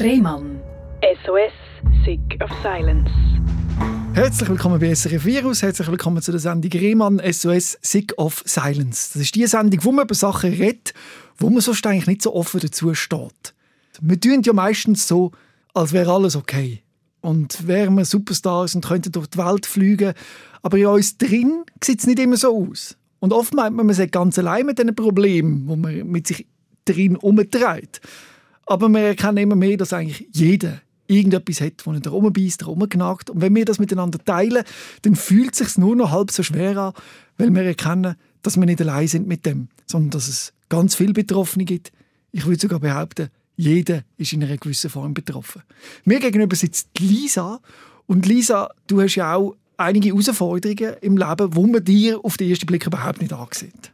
Rehmann. SOS, Sick of Silence. Herzlich willkommen bei SRF Virus, herzlich willkommen zu der Sendung Rehmann SOS Sick of Silence. Das ist die Sendung, wo man über Sachen redet, wo man sonst eigentlich nicht so offen dazu steht. Wir tun ja meistens so, als wäre alles okay. Und wären wir Superstars und könnten durch die Welt fliegen. Aber in uns drin sieht es nicht immer so aus. Und oft meint man, man sei ganz allein mit diesen Problemen, wo man mit sich drin umtreibt. Aber wir erkennen immer mehr, dass eigentlich jeder irgendetwas hat, das ihn da rumbeißt, rumgenagt. Und wenn wir das miteinander teilen, dann fühlt es sich nur noch halb so schwer an, weil wir erkennen, dass wir nicht allein sind mit dem, sondern dass es ganz viele Betroffene gibt. Ich würde sogar behaupten, jeder ist in einer gewissen Form betroffen. Mir gegenüber sitzt Lisa. Und Lisa, du hast ja auch einige Herausforderungen im Leben, wo man dir auf den ersten Blick überhaupt nicht ansieht.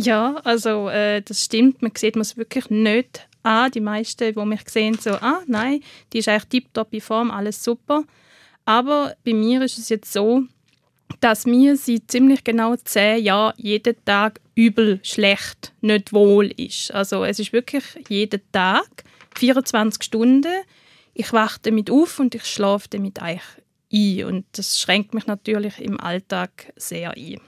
Ja, also äh, das stimmt. Man sieht es wirklich nicht an. Die meisten, die mich sehen, so, ah, nein, die ist eigentlich tiptop in Form, alles super. Aber bei mir ist es jetzt so, dass mir seit ziemlich genau zehn Jahren jeden Tag übel, schlecht, nicht wohl ist. Also es ist wirklich jeden Tag, 24 Stunden. Ich wache damit auf und ich schlafe damit eigentlich ein. Und das schränkt mich natürlich im Alltag sehr ein.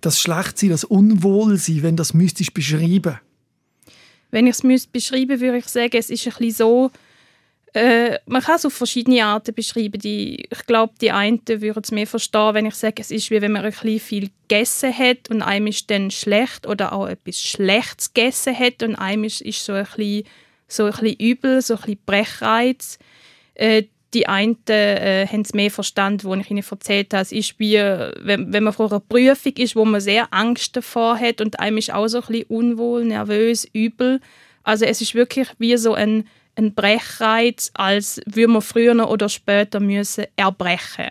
Das Schlechtsein, das Unwohlsein, wenn das müsstest beschreiben? Wenn ich es beschreiben würde ich sagen, es ist ein so, äh, man kann es auf verschiedene Arten beschreiben. Die, ich glaube, die einen würden es mehr verstehen, wenn ich sage, es ist wie wenn man ein viel gegessen hat und einem ist dann schlecht oder auch etwas Schlechtes gegessen hat und einem ist, ist so, ein bisschen, so ein bisschen übel, so ein bisschen Brechreiz. Äh, die einen äh, haben es mehr verstanden, wo ich ihnen erzählt habe. Es ist wie, wenn, wenn man vor einer Prüfung ist, wo man sehr Angst davor hat und einem ist auch so ein bisschen unwohl, nervös, übel. Also es ist wirklich wie so ein ein Brechreiz, als würde man früher oder später müssen erbrechen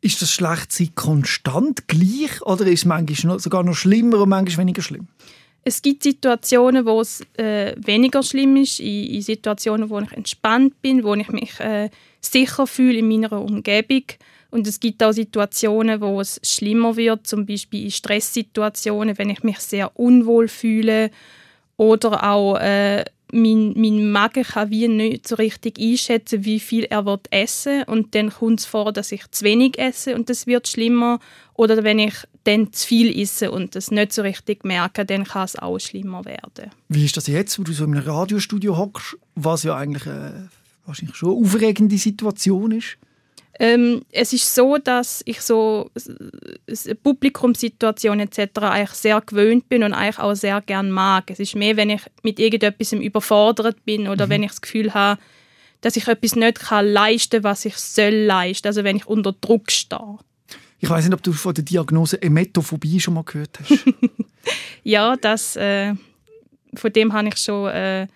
Ist das Schlechtsein konstant gleich oder ist es manchmal sogar noch schlimmer und manchmal weniger schlimm? Es gibt Situationen, wo es äh, weniger schlimm ist, in, in, Situationen, wo ich entspannt bin, wo ich mich äh, sicher fühle in meiner Umgebung. Und es gibt auch Situationen, wo es schlimmer wird, zum Beispiel in Stresssituationen, wenn ich mich sehr unwohl fühle oder auch äh, mein, mein Magen kann wie nicht so richtig einschätzen, wie viel er wird essen und dann kommt es vor, dass ich zu wenig esse und das wird schlimmer oder wenn ich dann zu viel esse und das nicht so richtig merke, dann kann es auch schlimmer werden. Wie ist das jetzt, wo du so in einem Radiostudio hockst, was ja eigentlich äh, wahrscheinlich schon eine aufregende Situation ist? Ähm, es ist so, dass ich so Publikumssituation etc. eigentlich sehr gewöhnt bin und eigentlich auch sehr gern mag. Es ist mehr, wenn ich mit irgendetwas überfordert bin oder mhm. wenn ich das Gefühl habe, dass ich etwas nicht kann leisten, was ich soll leisten. Also wenn ich unter Druck stehe. Ich weiß nicht, ob du von der Diagnose Emetophobie schon mal gehört hast. ja, das, äh, von dem habe ich schon äh,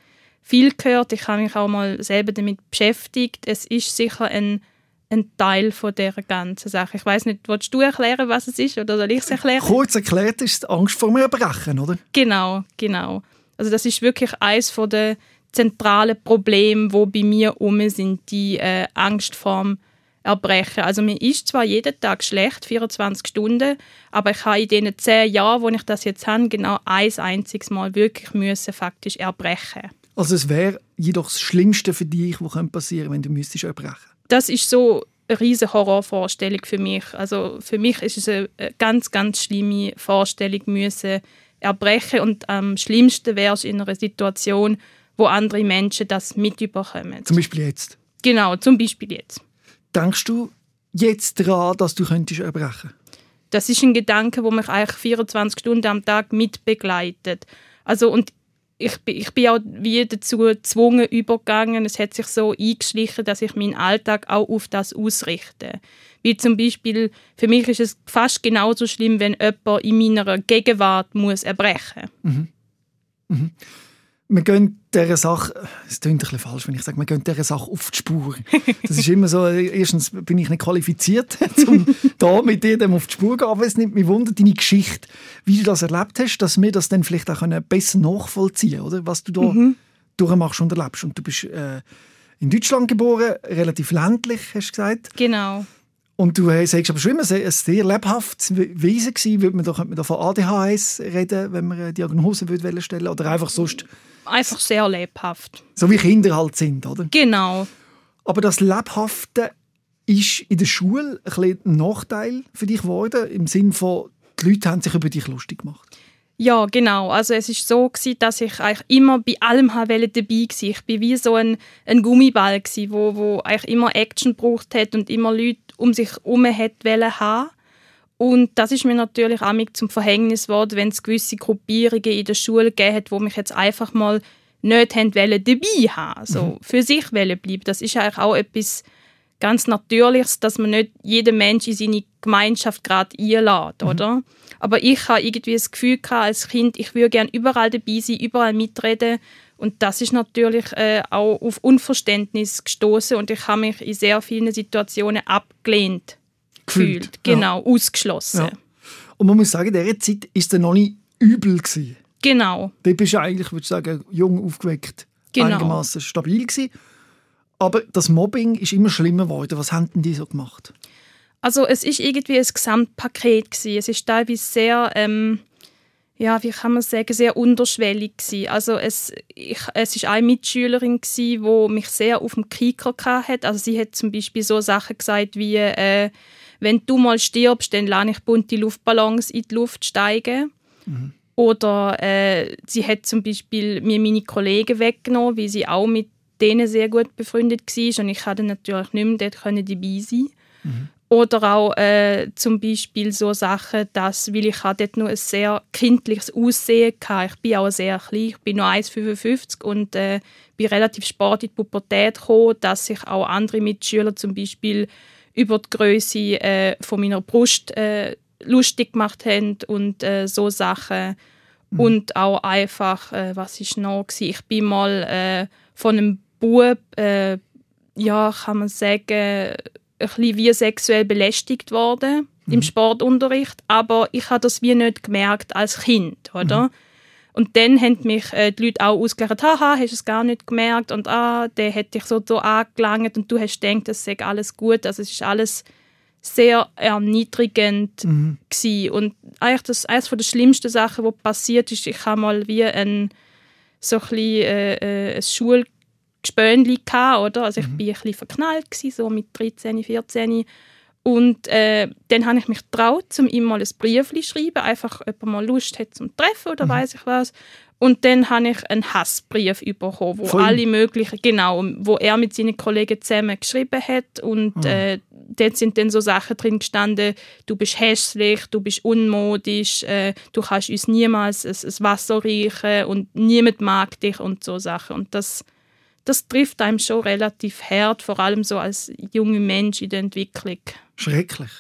viel gehört. Ich habe mich auch mal selber damit beschäftigt. Es ist sicher ein ein Teil von dieser ganzen Sache. Ich weiß nicht, willst du erklären, was es ist oder soll ich es erklären? Kurz erklärt ist die Angst vor einem Erbrechen, oder? Genau, genau. Also das ist wirklich eines der zentralen Probleme, wo bei mir um sind, die äh, Angst vor Erbrechen. Also mir ist zwar jeden Tag schlecht, 24 Stunden, aber ich habe in diesen zehn Jahren, wo ich das jetzt habe, genau ein einziges Mal wirklich müssen faktisch erbrechen. Also es wäre jedoch das Schlimmste für dich, was passieren könnte, wenn du müsstest erbrechen das ist so eine riesige Horrorvorstellung für mich. Also für mich ist es eine ganz, ganz schlimme Vorstellung, müssen erbrechen und am schlimmsten wäre es in einer Situation, wo andere Menschen das mitbekommen. Zum Beispiel jetzt? Genau, zum Beispiel jetzt. Denkst du jetzt daran, dass du könntest erbrechen Das ist ein Gedanke, der mich eigentlich 24 Stunden am Tag mitbegleitet. Also und ich, ich bin auch wie dazu gezwungen übergegangen. Es hat sich so eingeschlichen, dass ich meinen Alltag auch auf das ausrichte. Wie zum Beispiel, für mich ist es fast genauso schlimm, wenn jemand in meiner Gegenwart muss erbrechen muss. Mhm. Mhm wir gehen dieser Sache, es klingt ein bisschen falsch, wenn ich sage, wir gehen dieser Sache auf die Spur. Das ist immer so, erstens bin ich nicht qualifiziert, um da mit dir auf die Spur zu gehen, aber es nimmt mich wunder, deine Geschichte, wie du das erlebt hast, dass wir das dann vielleicht auch besser nachvollziehen können, was du da mhm. durchmachst und erlebst. Und du bist äh, in Deutschland geboren, relativ ländlich, hast du gesagt. Genau. Und du äh, sagst aber schon immer, sehr, ein sehr lebhaftes Wesen gewesen. Würde man da, könnte man da von ADHS reden, wenn man eine Diagnose würde stellen Oder einfach sonst... Einfach sehr lebhaft. So wie Kinder halt sind, oder? Genau. Aber das Lebhafte ist in der Schule ein, ein Nachteil für dich geworden, im Sinne von, die Leute haben sich über dich lustig gemacht. Ja, genau. Also es ist so gewesen, dass ich eigentlich immer bei allem dabei war. Ich bin wie so ein, ein Gummiball gewesen, wo, wo eigentlich immer Action gebraucht hat und immer Leute um sich herum wollte haben. Und das ist mir natürlich auch zum Verhängnis geworden, wenn es gewisse Gruppierungen in der Schule gegeben hat, wo mich jetzt einfach mal nicht haben wollen, dabei haben, so mhm. für sich wollen bleiben. Das ist eigentlich auch etwas ganz Natürliches, dass man nicht jeden Mensch in seine Gemeinschaft gerade einlädt, mhm. oder? Aber ich habe irgendwie das Gefühl gehabt, als Kind, ich würde gerne überall dabei sein, überall mitreden. Und das ist natürlich äh, auch auf Unverständnis gestoßen und ich habe mich in sehr vielen Situationen abgelehnt gefühlt, gefühlt. genau, ja. ausgeschlossen. Ja. Und man muss sagen, in dieser Zeit war es noch nicht übel gewesen. Genau. Da bist du eigentlich, würde ich sagen, jung aufgeweckt, genau. einigermaßen stabil gewesen. Aber das Mobbing ist immer schlimmer geworden. Was haben denn die so gemacht? Also es ist irgendwie ein Gesamtpaket gewesen. Es ist teilweise sehr, ähm, ja, wie kann man sagen, sehr unterschwellig gewesen. Also es, ich, es ist eine Mitschülerin gewesen, die mich sehr auf dem Kicker hat. Also sie hat zum Beispiel so Sachen gesagt wie, äh, wenn du mal stirbst, dann lasse ich bunte Luftballons in die Luft steigen. Mhm. Oder äh, sie hat zum Beispiel mir meine Kollegen weggenommen, weil sie auch mit denen sehr gut befreundet war und ich konnte natürlich nicht mehr dort dabei sein. Mhm. Oder auch äh, zum Beispiel so Sachen, dass, weil ich dort nur ein sehr kindliches Aussehen hatte. Ich bin auch sehr klein, ich bin nur 1,55 und äh, bin relativ spät in die Pubertät gekommen, dass sich auch andere Mitschüler zum Beispiel über die Größe äh, von meiner Brust äh, lustig gemacht haben und äh, so Sachen. Mhm. Und auch einfach, äh, was ist noch? Gewesen? Ich bin mal äh, von einem Bub, äh, ja, kann man sagen, ein bisschen wie sexuell belästigt worden mhm. im Sportunterricht, aber ich habe das wie nicht gemerkt als Kind, oder? Mhm. Und dann haben mich äh, die Leute auch ausgelacht, haha, hast du es gar nicht gemerkt und ah, der hat dich so, so angelangt und du hast gedacht, das sei alles gut. Also es ist alles sehr erniedrigend mhm. Gewesen. und eigentlich das eines von der schlimmsten Sachen, was passiert ist, ich habe mal wie ein so ein, bisschen, äh, äh ein Schul Gespönli oder? Also ich mhm. bin ein bisschen verknallt gewesen, so mit 13, 14. Und äh, dann habe ich mich getraut, um ihm mal ein Brief zu schreiben, einfach ob er mal Lust hat zum Treffen oder mhm. weiß ich was. Und dann habe ich einen Hassbrief bekommen, wo Voll. alle möglichen, genau, wo er mit seinen Kollegen zusammen geschrieben hat. Und mhm. äh, dort sind dann so Sachen drin gestanden, du bist hässlich, du bist unmodisch, äh, du kannst uns niemals ein, ein Wasser riechen und niemand mag dich und so Sachen. Und das das trifft einem schon relativ hart, vor allem so als junger Mensch in der Entwicklung. Schrecklich.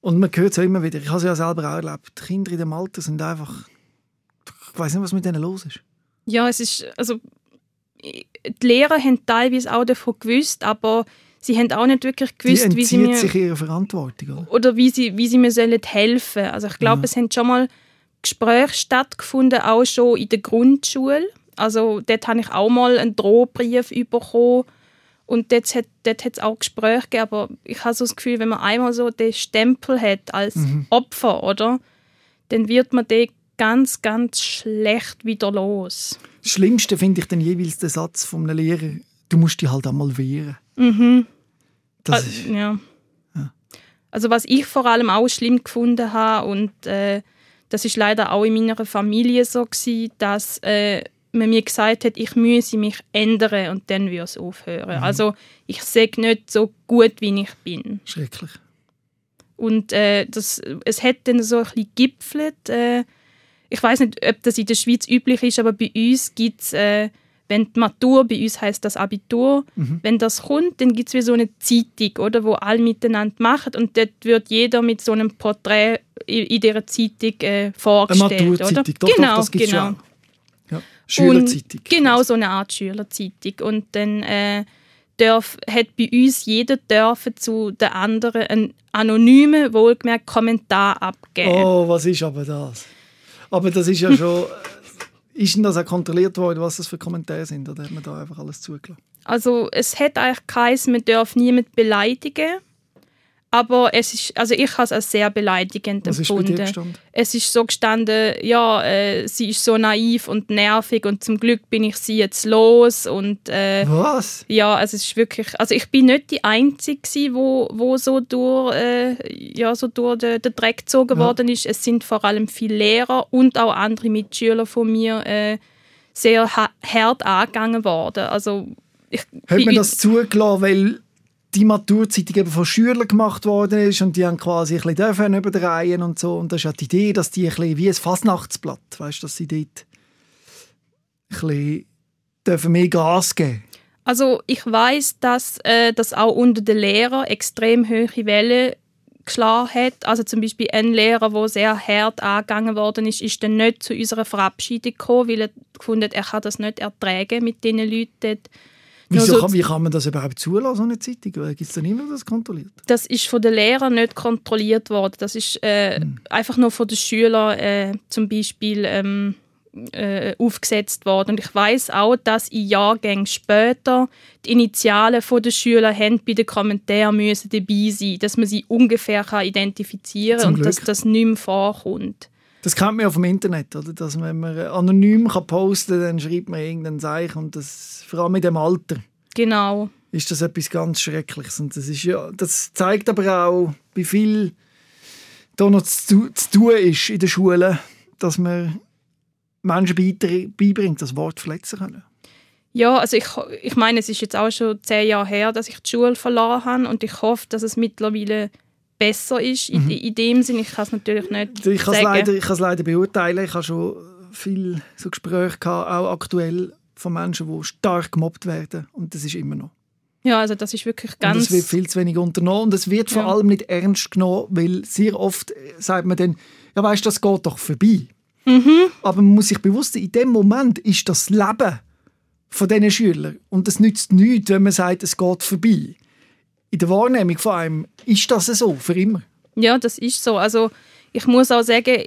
Und man hört es ja immer wieder, ich habe es ja selber auch erlebt, die Kinder in dem Alter sind einfach, ich weiß nicht, was mit denen los ist. Ja, es ist, also die Lehrer haben teilweise auch davon gewusst, aber sie haben auch nicht wirklich gewusst, wie sie mir sich ihrer Verantwortung oder, oder wie sie wie sie mir sollen helfen. Also ich glaube, ja. es haben schon mal Gespräche stattgefunden, auch schon in der Grundschule also dort habe ich auch mal einen Drohbrief bekommen und dort hat dort es auch Gespräche gegeben, aber ich habe so das Gefühl, wenn man einmal so den Stempel hat als mhm. Opfer, oder, dann wird man den ganz, ganz schlecht wieder los. Das Schlimmste finde ich dann jeweils den Satz von einem Lehrer, du musst dich halt einmal wehren. Mhm. Das ist, ja. ja. Also was ich vor allem auch schlimm gefunden habe und äh, das ist leider auch in meiner Familie so gewesen, dass äh, man mir gesagt hat, ich müsse mich ändern und dann würde es aufhören. Mhm. Also ich sehe nicht so gut, wie ich bin. Schrecklich. Und äh, das, es hat dann so ein bisschen gipfelt. Äh, ich weiß nicht, ob das in der Schweiz üblich ist, aber bei uns gibt es, äh, wenn die Matur, bei uns heißt das Abitur, mhm. wenn das kommt, dann gibt es wie so eine Zeitung, oder, wo alle miteinander machen und dort wird jeder mit so einem Porträt in, in dieser Zeitung äh, vorgestellt. Eine Maturzeitung, doch, genau, doch, das gibt's genau. Schülerzeitung. Und genau so eine Art Schülerzeitung. Und dann äh, darf, hat bei uns jeder dürfen zu den anderen einen anonymen, wohlgemerkt Kommentar abgeben. Oh, was ist aber das? Aber das ist ja schon... ist denn das auch kontrolliert worden, was das für Kommentare sind? Oder hat man da einfach alles zugelassen? Also es hat eigentlich geheißen, man darf niemanden beleidigen. Aber es ist, also ich habe es als sehr beleidigend Was ist bei dir empfunden. gestanden? Es ist so gestanden, ja, äh, sie ist so naiv und nervig und zum Glück bin ich sie jetzt los und äh, Was? ja, also es ist wirklich, also ich bin nicht die Einzige, gewesen, wo, wo so durch, äh, ja, so durch den, den Dreck gezogen Ja. worden ist. Es sind vor allem viele Lehrer und auch andere Mitschüler von mir äh, sehr ha hart angegangen worden. Also ich Hat man das zugelassen, weil die Maturzeitung eben von Schülern gemacht worden ist und die haben quasi ein bisschen überdrehen und so. Und das ist ja die Idee, dass die ein bisschen wie ein Fasnachtsblatt, weißt, dass sie dort ein mehr Gas geben Also ich weiß, dass äh, das auch unter den Lehrern extrem hohe Wellen geschlagen hat. Also zum Beispiel ein Lehrer, der sehr hart angegangen worden ist, ist dann nicht zu unserer Verabschiedung gekommen, weil er gefunden hat, er kann das nicht ertragen mit diesen Leuten dort. Wieso Nur so- kann, wie kann man das überhaupt zulassen, so eine Zeitung? Gibt es da niemand, der das kontrolliert? Das ist von den Lehrern nicht kontrolliert worden. Das ist äh, einfach nur von den Schülern äh, zum Beispiel ähm, äh, aufgesetzt worden. Und ich weiß auch, dass in Jahrgängen später die Initialen Schülern haben bei den Kommentaren müssen dabei sein, dass man sie ungefähr kann identifizieren Zum und dass das nicht mehr vorkommt. Das kennt man ja vom Internet, oder? Dass man, wenn man anonym kann posten kann, dann schreibt man irgendein Zeichen und das, vor allem in dem Alter, Genau. ist das etwas ganz Schreckliches. Und das, ist ja, das zeigt aber auch, wie viel da noch zu, zu tun ist in den Schulen, dass man Menschen beibringt, das Wort verletzen können. Ja, also ich, ich meine, es ist jetzt auch schon zehn Jahre her, dass ich die Schule verloren habe und ich hoffe, dass es mittlerweile besser ist. In, in dem Sinne, ich kann es natürlich nicht Ich kann es sagen. leider, ich kann es leider beurteilen. Ich habe schon viele so Gespräche gehabt, auch aktuell von Menschen, die stark gemobbt werden. Und das ist immer noch. Ja, also das ist wirklich Und ganz... es wird viel zu wenig unternommen. Und es wird vor Ja. allem nicht ernst genommen, weil sehr oft äh, sagt man dann, ja weißt, das geht doch vorbei. Mhm. Aber man muss sich bewusst sein, in dem Moment ist das Leben von diesen Schülern. Und es nützt nichts, wenn man sagt, es geht vorbei. In der Wahrnehmung von einem ist das so, für immer. Ja, das ist so. Also ich muss auch sagen,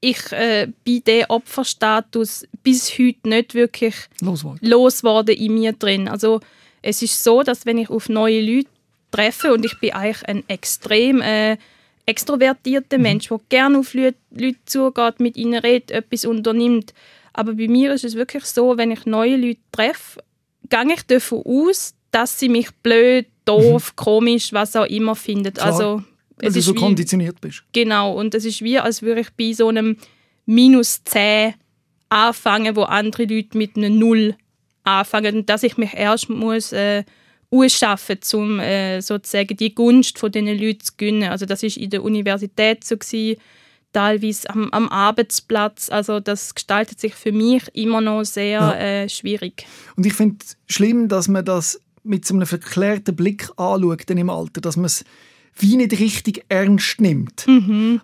ich äh, bin den Opferstatus bis heute nicht wirklich Losworden. losgeworden in mir drin. Also es ist so, dass wenn ich auf neue Leute treffe und ich bin eigentlich ein extrem äh, extrovertierter Mensch, der gerne auf Leute, Leute zugeht, mit ihnen redet, etwas unternimmt. Aber bei mir ist es wirklich so, wenn ich neue Leute treffe, gehe ich davon aus, dass sie mich blöd, doof, komisch, was auch immer finden. Klar. Also es ist so wie, konditioniert bist. Genau, und es ist wie, als würde ich bei so einem minus 10 anfangen, wo andere Leute mit einem Null anfangen. Und dass ich mich erst muss äh, ausschaffen um äh, sozusagen die Gunst von diesen Leuten zu gewinnen. Also das ist in der Universität so gewesen, teilweise am, am Arbeitsplatz. Also das gestaltet sich für mich immer noch sehr Ja. äh, schwierig. Und ich finde es schlimm, dass man das mit so einem verklärten Blick anschaut dann im Alter, dass man es wie nicht richtig ernst nimmt.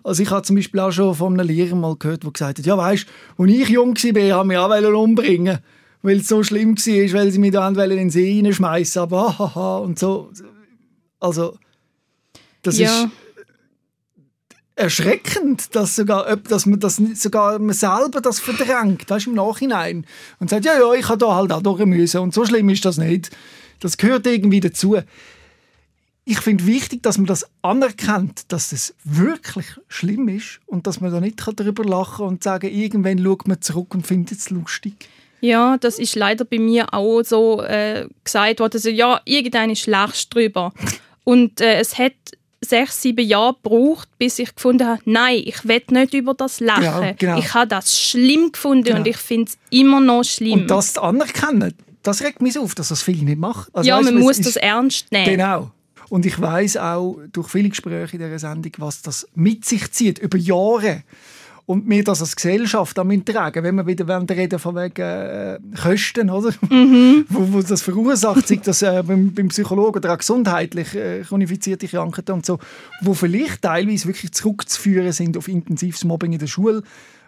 Also ich habe zum Beispiel auch schon von einem Lehrer mal gehört, der gesagt hat, ja weisst, als ich jung war, haben mich auch umbringen weil es so schlimm war, weil sie mich da wollen in den See hineinschmeißen, aber hahaha und so. Also das ja. ist erschreckend, dass, sogar, dass man das sogar man selber das verdrängt, weißt, im Nachhinein. Und sagt, ja, ja, ich habe da halt auch durch müssen und so schlimm ist das nicht. Das gehört irgendwie dazu. Ich finde wichtig, dass man das anerkennt, dass es wirklich schlimm ist und dass man da nicht darüber lachen kann und sagen, irgendwann schaut man zurück und findet es lustig. Ja, das ist leider bei mir auch so äh, gesagt worden. Also, ja, irgendeine lachst drüber. Und äh, es hat sechs, sieben Jahre gebraucht, bis ich gefunden habe, nein, ich will nicht über das lachen. Ja, genau. Ich habe das schlimm gefunden Genau. und ich finde es immer noch schlimm. Und das anerkennen, das regt mich auf, dass das viele nicht machen. Also, ja, weißt man muss das ernst nehmen. Genau. Und ich weiß auch durch viele Gespräche in dieser Sendung, was das mit sich zieht, über Jahre. Und wir das als Gesellschaft am tragen, wenn wir wieder reden von wegen äh, Kosten, oder? Mhm. wo, wo das verursacht, sei das äh, beim, beim Psychologen oder auch gesundheitlich äh, chronifizierte Krankheiten und so, wo vielleicht teilweise wirklich zurückzuführen sind auf intensives Mobbing in der Schule,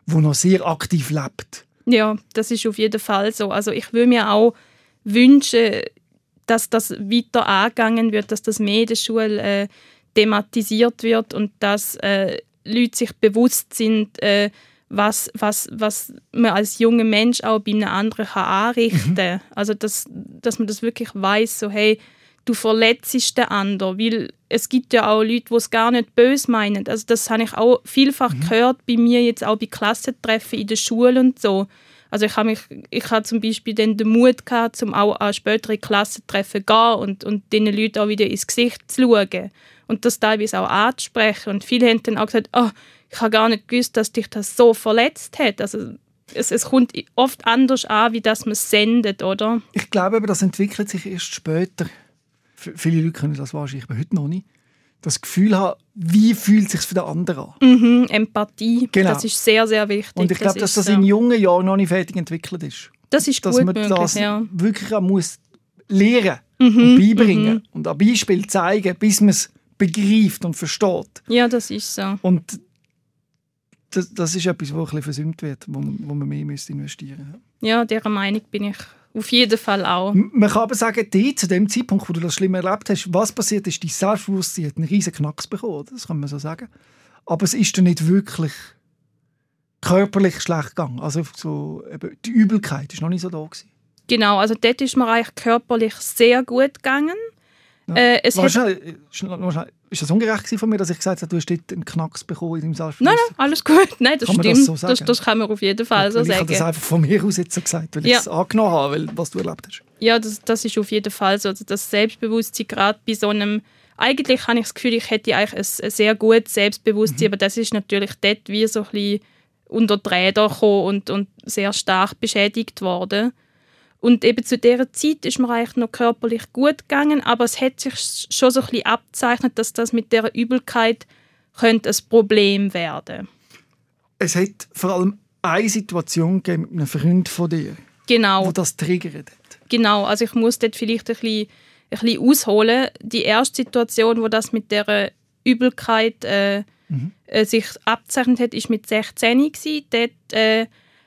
wo noch sehr aktiv lebt. Ja, das ist auf jeden Fall so. Also ich würde mir auch wünschen, dass das weiter angegangen wird, dass das mehr in der Schule äh, thematisiert wird und dass äh, Leute sich bewusst sind, äh, was, was, was man als junger Mensch auch bei einem anderen kann anrichten kann. Also dass, dass man das wirklich weiß, so hey, du verletzt den anderen, weil es gibt ja auch Leute, die es gar nicht böse meinen. Also das habe ich auch vielfach mhm. gehört bei mir jetzt auch bei Klassentreffen in der Schule und so. Also ich habe mich, ich habe zum Beispiel dann den Mut gehabt, um auch an spätere Klassentreffen zu gehen und, und den Leuten auch wieder ins Gesicht zu schauen und das teilweise auch anzusprechen. Und viele haben dann auch gesagt, oh, ich habe gar nicht gewusst, dass dich das so verletzt hat. Also es, es kommt oft anders an, wie das man es sendet, oder? Ich glaube, das entwickelt sich erst später. Viele Leute können das wahrscheinlich aber heute noch nicht das Gefühl haben, wie fühlt es sich für den anderen an. Mhm, Empathie, genau. das ist sehr, sehr wichtig. Und ich glaube, dass das so. in jungen Jahren noch nicht fertig entwickelt ist. Das ist dass gut man möglich, das ja. wirklich muss lernen mhm, und beibringen mhm. und ein Beispiel zeigen, bis man es begreift und versteht. Ja, das ist so. Und das, das ist etwas, was ein bisschen versäumt wird, wo, wo man mehr investieren müsste. Ja, dieser Meinung bin ich auf jeden Fall auch. Man kann aber sagen, die, zu dem Zeitpunkt, wo du das schlimm erlebt hast, was passiert ist, dein Selbstbewusstsein hat einen riesen Knacks bekommen, das kann man so sagen. Aber es ist dann nicht wirklich körperlich schlecht gegangen. Also so, eben, die Übelkeit ist noch nicht so da gewesen. Genau, also dort ist mir eigentlich körperlich sehr gut gegangen. Ja. Äh, es hat... schnell, schnell, ist das ungerecht von mir, dass ich gesagt habe, du hast dort einen Knacks bekommen in deinem Selbstbewusstsein? Nein, nein, alles gut. Nein, das kann stimmt. Das, so das, das, kann man auf jeden Fall so sagen. Ich habe das einfach von mir aus jetzt so gesagt, weil ja. ich es angenommen habe, weil, was du erlebt hast. Ja, das, das ist auf jeden Fall so. Also das Selbstbewusstsein gerade bei so einem eigentlich habe ich das Gefühl, ich hätte eigentlich ein, ein sehr gutes Selbstbewusstsein, mhm. aber das ist natürlich dort wie so ein bisschen unter die Räder gekommen und, und sehr stark beschädigt worden. Und eben zu dieser Zeit ist mir eigentlich noch körperlich gut gegangen, aber es hat sich schon so ein bisschen abzeichnet, dass das mit der Übelkeit könnte ein Problem werden. Es hat vor allem eine Situation gegeben mit einem Freund von dir, genau. wo das triggert hat. Genau, also ich muss dort vielleicht ein bisschen, ein bisschen ausholen. Die erste Situation, wo das mit der Übelkeit äh, mhm. äh, sich abzeichnet hat, ist mit 16 gewesen. Dort äh,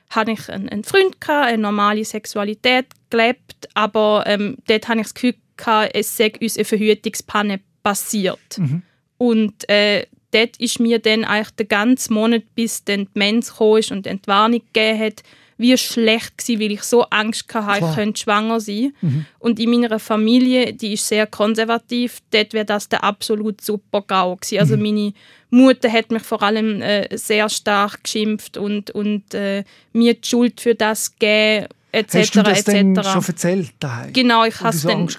hatte ich einen, einen Freund, gehabt, eine normale Sexualität gelebt, aber ähm, dort hatte ich das Gefühl, gehabt, es sei uns eine Verhütungspanne passiert. Mhm. Und äh, dort ist mir dann eigentlich der ganze Monat, bis dann die Mens kam und die Entwarnung gegeben hat, wie schlecht gewesen, weil ich so Angst hatte, ich könnte schwanger sein. Mhm. Und in meiner Familie, die ist sehr konservativ, dort wäre das der absolut super GAU gewesen. Also mhm. meine Mutter hat mich vor allem äh, sehr stark geschimpft und, und äh, mir die Schuld für das gegeben etc. Hast du das denn schon erzählt daheim? Genau, ich habe so dann,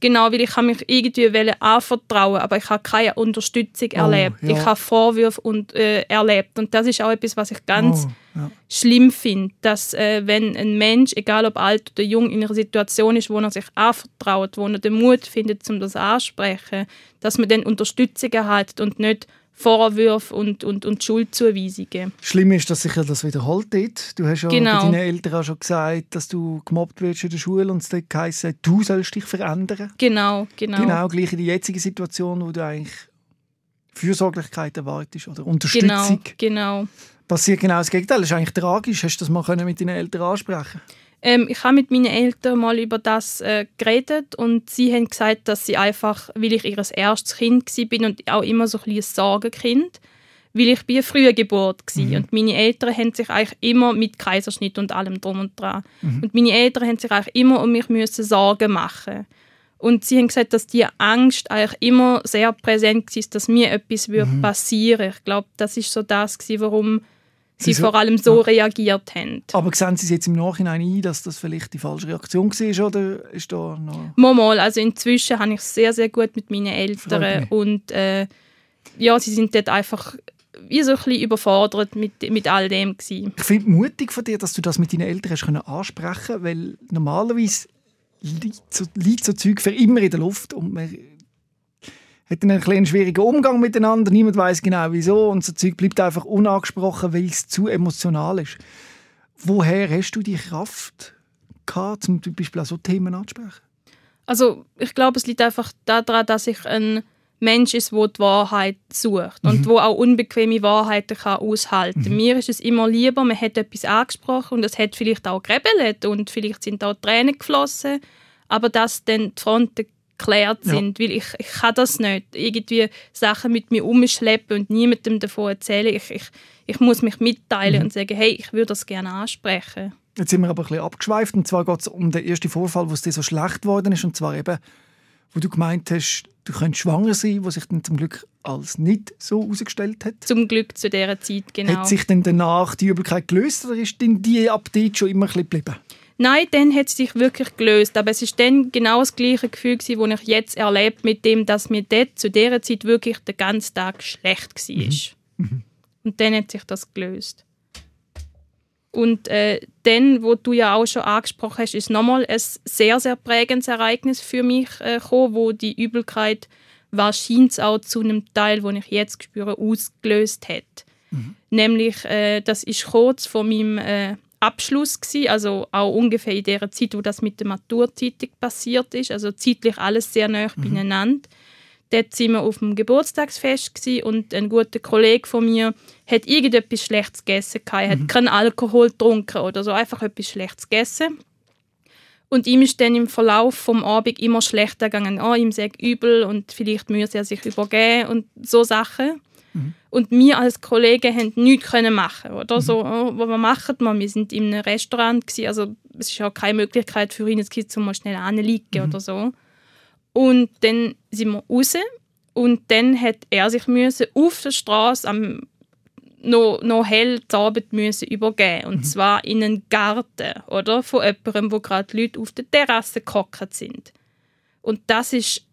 genau, weil ich mich irgendwie anvertrauen, aber ich habe keine Unterstützung oh, erlebt. Ja. Ich habe Vorwürfe und, äh, erlebt und das ist auch etwas, was ich ganz oh, ja. schlimm finde, dass äh, wenn ein Mensch, egal ob alt oder jung, in einer Situation ist, wo er sich anvertraut, wo er den Mut findet, um das anzusprechen, dass man dann Unterstützung erhält und nicht Vorwürfe und, und, und Schuldzuweisungen. Schlimm ist, dass sich das wiederholt dort. Du hast ja genau. deinen Eltern auch schon gesagt, dass du gemobbt wirst in der Schule und es dort heisst, du sollst dich verändern. Genau, genau. Genau, gleich in der jetzigen Situation, wo du eigentlich Fürsorglichkeit erwartest oder Unterstützung. Genau, genau. Passiert genau das Gegenteil. Das ist eigentlich tragisch. Hast du das mal mit deinen Eltern ansprechen ähm, ich habe mit meinen Eltern mal über das äh, geredet und sie haben gesagt, dass sie einfach, weil ich ihr erstes Kind bin und auch immer so ein, ein Sorgenkind, weil ich bin eine frühe Geburt war. Mhm. und meine Eltern haben sich eigentlich immer mit Kaiserschnitt und allem drum und dran mhm. und meine Eltern haben sich eigentlich immer um mich müssen Sorgen machen und sie haben gesagt, dass die Angst eigentlich immer sehr präsent war, dass mir etwas mhm. passieren würde. Ich glaube, das ist so das, warum sie, sie vor allem so ja. reagiert haben. Aber sehen Sie jetzt im Nachhinein ein, dass das vielleicht die falsche Reaktion war oder ist da noch... Mal, also inzwischen habe ich es sehr, sehr gut mit meinen Eltern und äh, ja, sie sind dort einfach wie so ein bisschen überfordert mit, mit all dem gewesen. Ich finde mutig von dir, dass du das mit deinen Eltern hast können ansprechen weil normalerweise liegt so, liegt so Zeug für immer in der Luft und man hat einen kleinen schwierigen Umgang miteinander. Niemand weiß genau wieso und so Zeug bleibt einfach unangesprochen, weil es zu emotional ist. Woher hast du die Kraft gehabt, zum Beispiel auch so Themen anzusprechen? Also ich glaube, es liegt einfach daran, dass ich ein Mensch ist, der die Wahrheit sucht mhm. und wo auch unbequeme Wahrheiten kann aushalten kann. Mhm. Mir ist es immer lieber, man hat etwas angesprochen und es hat vielleicht auch gerebelt und vielleicht sind auch Tränen geflossen, aber dass dann die Fronten geklärt sind, ja. weil ich, ich kann das nicht. Irgendwie Sachen mit mir umschleppen und niemandem davon erzählen. Ich, ich, ich muss mich mitteilen mhm. und sagen, hey, ich würde das gerne ansprechen. Jetzt sind wir aber ein bisschen abgeschweift und zwar geht es um den ersten Vorfall, wo es dir so schlecht geworden ist und zwar eben wo du gemeint hast, du könntest schwanger sein, was sich dann zum Glück als nicht so herausgestellt hat? Zum Glück zu dieser Zeit, genau. Hat sich dann danach die Übelkeit gelöst oder ist denn die Appetit schon immer ein bisschen geblieben? Nein, dann hat es sich wirklich gelöst. Aber es ist dann genau das gleiche Gefühl, das ich jetzt erlebt mit dem, dass mir dort zu dieser Zeit wirklich den ganzen Tag schlecht war. Mhm. Mhm. Und dann hat sich das gelöst. Und äh, dann, wo du ja auch schon angesprochen hast, ist nochmal ein sehr, sehr prägendes Ereignis für mich äh, gekommen, wo die Übelkeit wahrscheinlich auch zu einem Teil, wo ich jetzt spüre, ausgelöst hat. Mhm. Nämlich, äh, das ist kurz vor meinem äh, Abschluss gewesen, also auch ungefähr in der Zeit, wo das mit der Maturzeitung passiert ist, also zeitlich alles sehr nah mhm. beieinander. Dort waren wir auf dem Geburtstagsfest und ein guter Kollege von mir hat irgendetwas Schlechtes gegessen, er hat mhm. keinen Alkohol getrunken oder so, einfach etwas Schlechtes gegessen. Und ihm ist dann im Verlauf vom Abend immer schlechter gegangen. Oh, ihm sei übel und vielleicht müsse er sich übergeben und so Sachen. Mhm. Und wir als Kollegen haben nichts können machen oder mhm. so. Oh, was machen wir? Wir sind in einem Restaurant gewesen, also es ist auch keine Möglichkeit für ihn, Kind mal schnell anliegen mhm. oder so. Und dann sind wir raus und dann hat er sich müssen auf der Straße am noch, noch hell die Arbeit müssen übergeben und mhm. zwar in einen Garten oder von jemandem, wo gerade Leute auf der Terrasse gehockt sind. Und das ist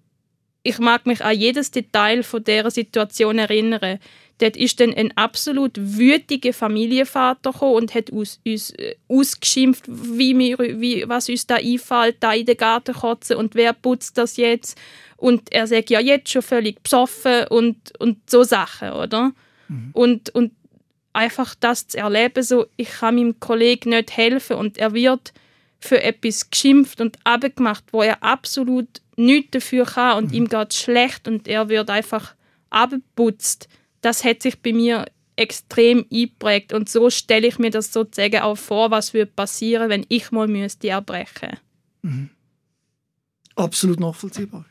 ich mag mich an jedes Detail von dieser Situation erinnern. Dort ist dann ein absolut wütiger Familienvater und hat uns, uns äh, ausgeschimpft, wie wir, wie, was uns da einfällt, da in den Garten kotzen und wer putzt das jetzt. Und er sagt ja jetzt schon völlig besoffen und, und so Sachen, oder? Mhm. Und, und einfach das zu erleben, so, ich kann meinem Kollegen nicht helfen und er wird für etwas geschimpft und abgemacht, wo er absolut nichts dafür kann und mhm. ihm geht schlecht und er wird einfach abgeputzt. Das hat sich bei mir extrem eingeprägt und so stelle ich mir das sozusagen auch vor, was würde passieren, wenn ich mal müsste erbrechen. Mhm. Absolut nachvollziehbar.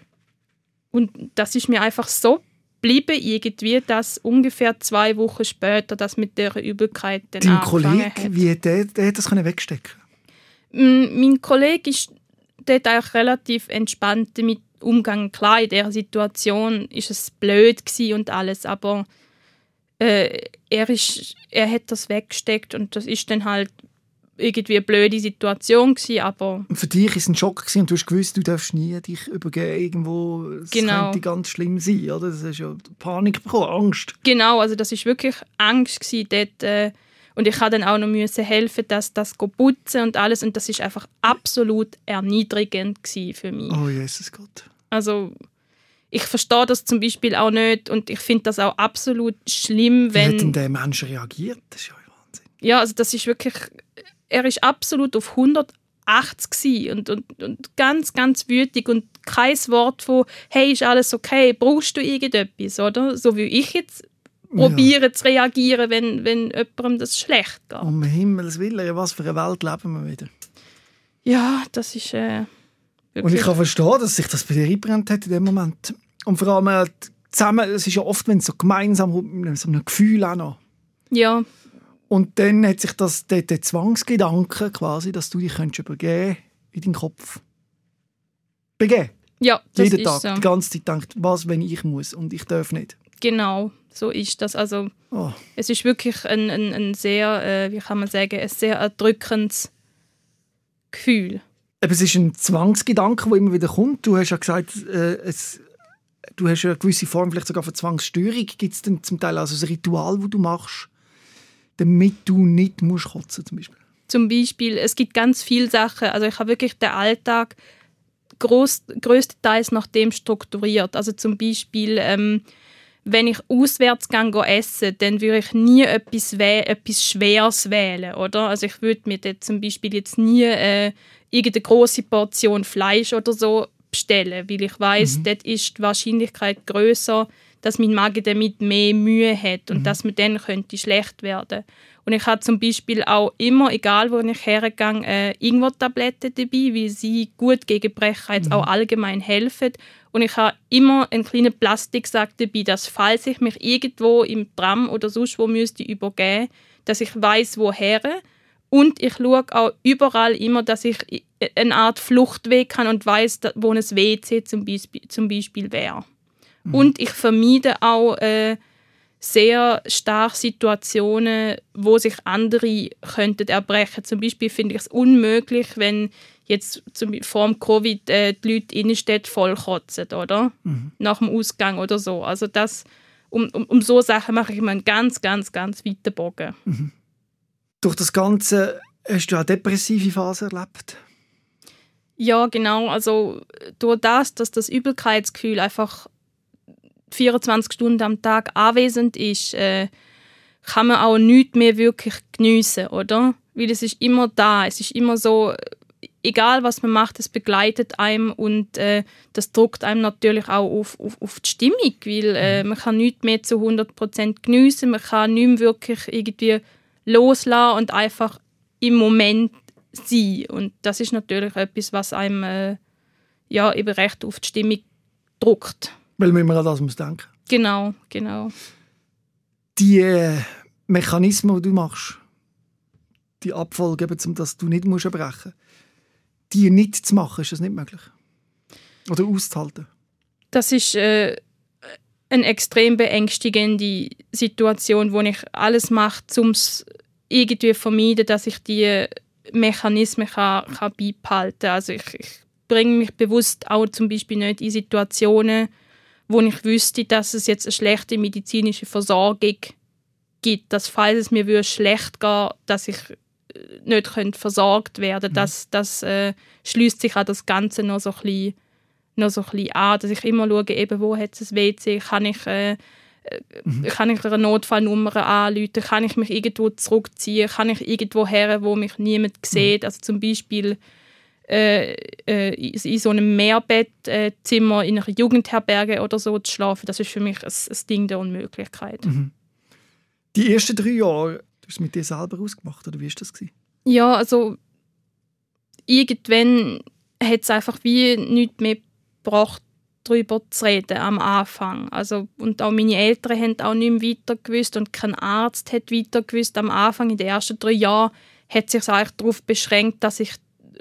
Und das ist mir einfach so geblieben irgendwie, dass ungefähr zwei Wochen später das mit der Übelkeit dann Dein Kollege, hat. wie der, der hat das wegstecken Mein Kollege ist dort eigentlich relativ entspannt damit umgegangen. Klar, in dieser Situation ist es blöd und alles, aber äh, er, ist, er hat das weggesteckt und das ist dann halt irgendwie eine blöde Situation gewesen, aber... Für dich war es ein Schock gewesen und du hast gewusst, du darfst nie dich übergeben irgendwo. Es genau. könnte ganz schlimm sein, oder? Das ist ja Panik bekommen, Angst. Genau, also das ist wirklich Angst gewesen, dort... Äh, und ich habe dann auch noch müssen helfen, dass das putzen und alles. Und das ist einfach absolut erniedrigend für mich. Oh Jesus Gott. Also ich verstehe das zum Beispiel auch nicht und ich finde das auch absolut schlimm, wenn... Wie hat denn der Mensch reagiert? Das ist ja Wahnsinn. Ja, also das ist wirklich... Er ist absolut auf 180 und, und, und ganz, ganz wütig und kein Wort von «Hey, ist alles okay? Brauchst du irgendetwas?» oder? So wie ich jetzt probieren ja. zu reagieren, wenn, wenn jemandem das schlecht geht. Um Himmels Willen, was für eine Welt leben wir wieder? Ja, das ist äh, Und ich kann verstehen, dass sich das bei dir eingebrannt hat in dem Moment. Und vor allem äh, zusammen, es ist ja oft, wenn es so gemeinsam mit so einem Gefühl auch noch. Ja. Und dann hat sich das, der, der Zwangsgedanke quasi, dass du dich könntest übergeben in deinen Kopf. Begeben. Ja, das Jeden Tag, so. die ganze Zeit denkt, was, wenn ich muss und ich darf nicht. Genau, so ist das. Also oh. es ist wirklich ein, ein, ein sehr, äh, wie kann man sagen, ein sehr erdrückendes Gefühl. Aber es ist ein Zwangsgedanke, der immer wieder kommt. Du hast ja gesagt, äh, es, du hast ja eine gewisse Form vielleicht sogar von Zwangsstörung. Gibt es denn zum Teil also ein Ritual, das du machst, damit du nicht musst kotzen zum Beispiel? Zum Beispiel, es gibt ganz viele Sachen. Also ich habe wirklich den Alltag groß, größtenteils nach dem strukturiert. Also zum Beispiel ähm, wenn ich auswärts gehe essen, dann würde ich nie etwas, etwas Schweres wählen, oder? Also ich würde mir dort zum Beispiel jetzt nie äh, irgendeine große Portion Fleisch oder so bestellen, weil ich weiß, mhm. dort ist die Wahrscheinlichkeit größer, dass mein Magen damit mehr Mühe hat und mhm. dass man dann könnte schlecht werden. Und ich habe zum Beispiel auch immer, egal wo ich hergehe, äh, Ingwer-Tabletten dabei, weil sie gut gegen Brechreiz mhm. auch allgemein helfen. Und ich habe immer einen kleinen Plastiksack dabei, dass falls ich mich irgendwo im Tram oder sonst wo müsste übergeben, dass ich weiß woher Und ich schaue auch überall immer, dass ich eine Art Fluchtweg habe und weiß, wo ein WC zum Beispiel, zum Beispiel wäre. Mhm. Und ich vermeide auch äh, sehr stark Situationen, wo sich andere könnten erbrechen. Zum Beispiel finde ich es unmöglich, wenn jetzt zum, vor dem Covid äh, die Leute Innenstädte vollkotzen, oder? Mhm. Nach dem Ausgang oder so. Also das, um, um, um so Sachen mache ich immer einen ganz, ganz, ganz weiten Bogen. Mhm. Durch das Ganze hast du auch depressive Phase erlebt? Ja, genau. Also durch das, dass das Übelkeitsgefühl einfach 24 Stunden am Tag anwesend ist, äh, kann man auch nichts mehr wirklich geniessen, oder? Weil es ist immer da, es ist immer so, egal was man macht, es begleitet einem und äh, das drückt einem natürlich auch auf, auf, auf die Stimmung, weil äh, mhm. man kann nichts mehr zu 100% geniessen, man kann nicht mehr wirklich irgendwie loslassen und einfach im Moment sein. Und das ist natürlich etwas, was einem äh, ja, eben recht auf die Stimmung drückt. Weil man immer an das muss denken Genau, genau. Die äh, Mechanismen, die du machst, die Abfolge, um dass du nicht musst erbrechen musst, die nicht zu machen, ist das nicht möglich? Oder auszuhalten? Das ist äh, eine extrem beängstigende Situation, wo ich alles mache, um es irgendwie vermeiden, dass ich die Mechanismen kann, kann beibehalten kann. Also ich, ich bringe mich bewusst auch zum Beispiel nicht in Situationen, wo ich wüsste, dass es jetzt eine schlechte medizinische Versorgung gibt, dass falls es mir schlecht geht, dass ich äh, nicht versorgt werden mhm. das, das äh, schließt sich an das Ganze noch so ein bisschen, noch so ein bisschen an, dass ich immer schaue, eben, wo hat es ein WC, kann ich, äh, mhm. kann ich eine Notfallnummer anrufen, kann ich mich irgendwo zurückziehen, kann ich irgendwo her, wo mich niemand mhm. sieht, also zum Beispiel äh, äh, in so einem Mehrbettzimmer in einer Jugendherberge oder so zu schlafen, das ist für mich ein, ein Ding der Unmöglichkeit. Mhm. Die ersten drei Jahre, du hast es mit dir selber ausgemacht, oder wie war das? Gewesen? Ja, also irgendwann hat es einfach wie nichts mehr gebracht, darüber zu reden am Anfang. Also, und auch meine Eltern haben auch nicht mehr weiter gewusst und kein Arzt hat weiter gewusst. Am Anfang, in den ersten drei Jahren, hat sich eigentlich darauf beschränkt, dass ich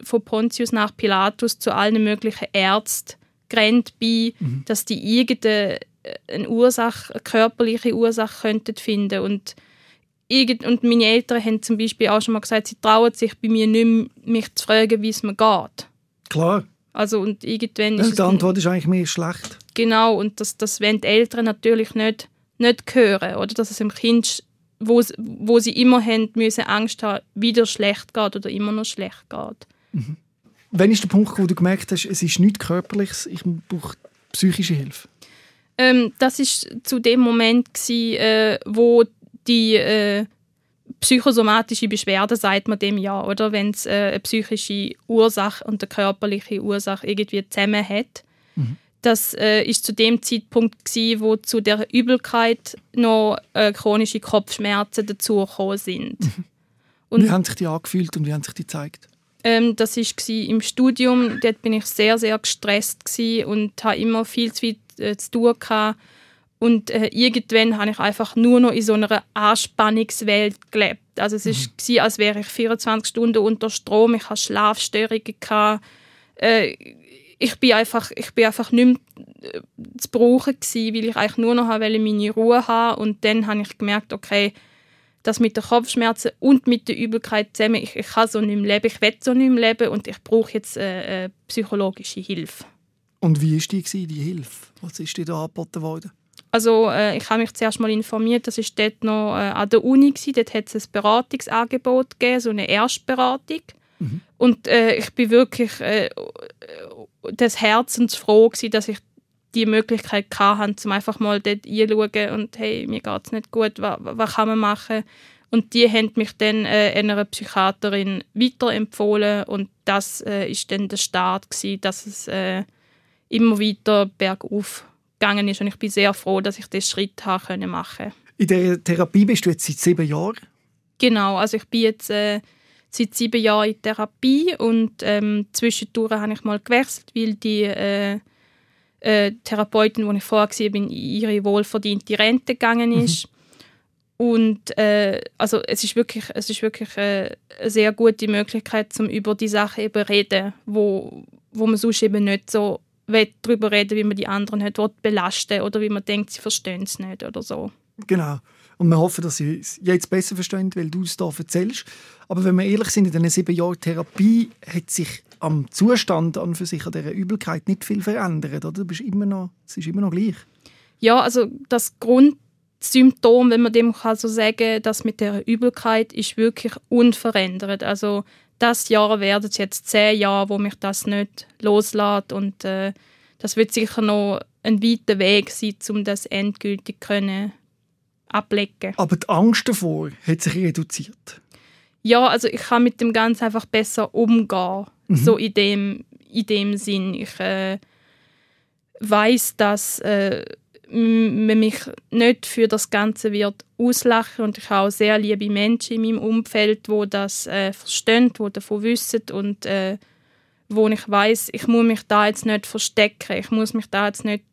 von Pontius nach Pilatus zu allen möglichen Ärzten gerannt bin, mhm. dass die irgendeine äh, Ursache, eine körperliche Ursache könnten finden und und meine Eltern haben zum Beispiel auch schon mal gesagt, sie trauen sich bei mir nicht mehr, mich zu fragen, wie es mir geht. Klar. Also und irgendwann ist Die Antwort ist eigentlich mehr schlecht. Genau, und das, das wollen die Eltern natürlich nicht, nicht hören, oder? Dass es dem Kind, wo, wo sie immer haben, müssen Angst haben, wieder schlecht geht oder immer noch schlecht geht. Mhm. Wann ist der Punkt, wo du gemerkt hast, es ist nichts Körperliches, ich brauche psychische Hilfe? Ähm, das ist zu dem Moment, gewesen, äh, wo die äh, psychosomatische Beschwerde, sagt man dem ja, oder? Wenn es äh, eine psychische Ursache und eine körperliche Ursache irgendwie zusammen hat. Mhm. Das äh, ist zu dem Zeitpunkt gewesen, wo zu der Übelkeit noch äh, chronische Kopfschmerzen dazugekommen sind. Mhm. Und wie haben sich die angefühlt und wie haben sich die gezeigt? Ähm, das war im Studium. Dort bin ich sehr, sehr gestresst und hatte immer viel zu viel äh, zu tun. Gehabt. Und äh, irgendwann habe ich einfach nur noch in so einer Anspannungswelt gelebt. Also es mhm. war, als wäre ich 24 Stunden unter Strom. Ich hatte Schlafstörungen. Gehabt. Äh, ich bin einfach, ich bin einfach nicht mehr äh, zu brauchen gewesen, weil ich eigentlich nur noch meine Ruhe haben Und dann habe ich gemerkt, okay, das mit den Kopfschmerzen und mit der Übelkeit zusammen, ich, ich kann so nicht mehr leben, ich will so nicht mehr leben und ich brauche jetzt äh, äh, psychologische Hilfe. Und wie war die, die Hilfe? Was ist dir da angeboten worden? Also äh, ich habe mich zuerst mal informiert, das war dort noch äh, an der Uni, gewesen. dort hat es ein Beratungsangebot gegeben, so eine Erstberatung. Mhm. Und äh, ich bin wirklich äh, des Herzens froh gewesen, dass ich die Möglichkeit hatte, um einfach mal dort einzuschauen und hey, mir geht es nicht gut, was, was kann man machen? Und die haben mich dann äh, einer Psychiaterin weiterempfohlen und das äh, ist dann der Start gewesen, dass es äh, immer weiter bergauf gegangen ist und ich bin sehr froh, dass ich diesen Schritt habe können machen. In der Therapie bist du jetzt seit sieben Jahren? Genau, also ich bin jetzt äh, seit sieben Jahren in Therapie und ähm, zwischendurch habe ich mal gewechselt, weil die äh, Therapeutin, die ich vorher war, in ihre wohlverdiente Rente gegangen mhm. ist. Mhm. Und äh, also es ist wirklich, es ist wirklich äh, eine sehr gute Möglichkeit, um über die Sachen eben reden, wo, wo man sonst eben nicht so darüber reden wie man die anderen nicht belasten oder wie man denkt, sie verstehen es nicht oder so. Genau. Und wir hoffen, dass sie es jetzt besser verstehen, weil du es hier erzählst. Aber wenn wir ehrlich sind, in diesen sieben Jahren Therapie hat sich am Zustand an für sich an dieser Übelkeit nicht viel verändert, oder? Du bist immer noch, es ist immer noch gleich. Ja, also das Grundsymptom, wenn man dem kann so sagen, das mit der Übelkeit ist wirklich unverändert. Also das Jahr werden es jetzt zehn Jahre, wo mich das nicht loslässt und äh, das wird sicher noch ein weiter Weg sein, um das endgültig können ablegen. Aber die Angst davor hat sich reduziert. Ja, also ich kann mit dem Ganzen einfach besser umgehen, mhm. so in dem, in dem Sinn. Ich äh, weiß, dass äh, man mich nicht für das Ganze wird auslachen und ich habe auch sehr liebe Menschen in meinem Umfeld, wo das äh, verstehen, wo davon wissen und äh, wo ich weiß, ich muss mich da jetzt nicht verstecken, ich muss mich da jetzt nicht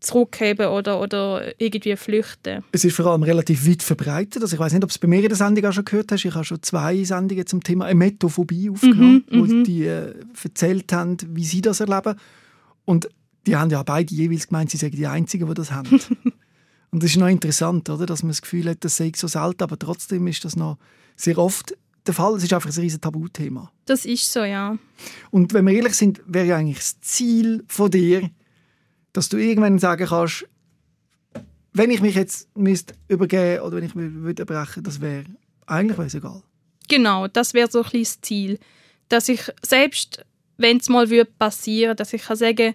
zurückheben oder, oder irgendwie flüchten. Es ist vor allem relativ weit verbreitet. Also ich weiß nicht, ob du es bei mir in der Sendung auch schon gehört hast. Ich habe schon zwei Sendungen zum Thema Emetophobie aufgenommen, mhm, wo mhm. die äh, erzählt haben, wie sie das erleben. Und die haben ja beide jeweils gemeint, sie seien die Einzigen, die das haben. Und das ist noch interessant, oder? dass man das Gefühl hat, das sei so selten, aber trotzdem ist das noch sehr oft der Fall. Es ist einfach ein riesiges Tabuthema. Das ist so, ja. Und wenn wir ehrlich sind, wäre ja eigentlich das Ziel von dir, dass du irgendwann sagen kannst, wenn ich mich jetzt müsste übergeben oder wenn ich mich würde brechen, das wäre eigentlich wäre egal. Genau, das wäre so ein das Ziel, dass ich selbst, wenn es mal passieren würde, dass ich kann sagen,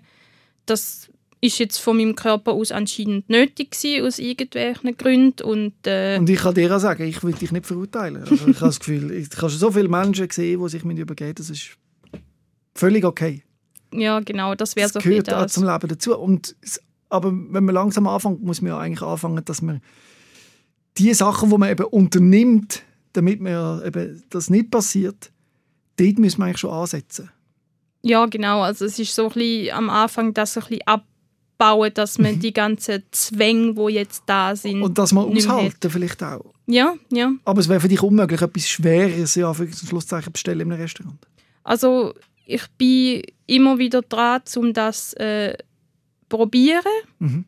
das ist jetzt von meinem Körper aus anscheinend nötig gewesen, aus irgendwelchen Gründen. Und, äh und ich kann dir auch sagen, ich will dich nicht verurteilen. Also ich habe das Gefühl, ich habe so viele Menschen gesehen, die sich mir übergeben, das ist völlig okay. Ja, genau, das wäre so Das gehört auch zum Leben dazu. Und, aber wenn man langsam anfängt, muss man ja eigentlich anfangen, dass man die Sachen, die man eben unternimmt, damit man eben das nicht passiert, dort muss man eigentlich schon ansetzen. Ja, genau. Also es ist so ein bisschen am Anfang das so ein bisschen abbauen, dass man mhm. die ganzen Zwänge, die jetzt da sind, und dass man aushalten vielleicht auch. Ja, ja. Aber es wäre für dich unmöglich, etwas Schweres ja, für Schlusszeichen bestellen im Restaurant. Also ich bin immer wieder dran, um das äh, probieren. Mhm.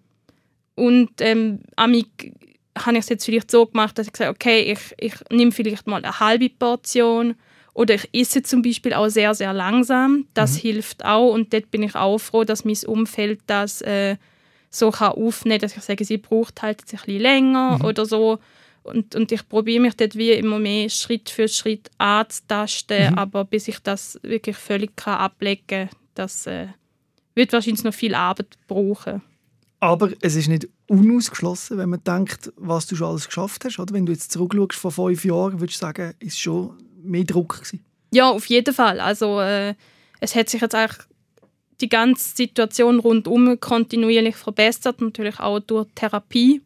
Und ähm, amig habe ich es jetzt vielleicht so gemacht, dass ich gesagt okay, ich, ich nehme vielleicht mal eine halbe Portion oder ich esse zum Beispiel auch sehr, sehr langsam. Das mhm. hilft auch und dort bin ich auch froh, dass mein Umfeld das äh, so kann aufnehmen kann, dass ich sage, sie braucht halt ein bisschen länger mhm. oder so. Und, und ich probiere mich dort wie immer mehr Schritt für Schritt anzutasten, mhm. aber bis ich das wirklich völlig kann ablegen kann, das äh, wird wahrscheinlich noch viel Arbeit brauchen. Aber es ist nicht unausgeschlossen, wenn man denkt, was du schon alles geschafft hast. Oder? Wenn du jetzt zurückschaust vor fünf Jahren, würdest du sagen, ist schon mehr Druck gewesen? Ja, auf jeden Fall. Also äh, es hat sich jetzt eigentlich die ganze Situation rundum kontinuierlich verbessert, natürlich auch durch Therapie.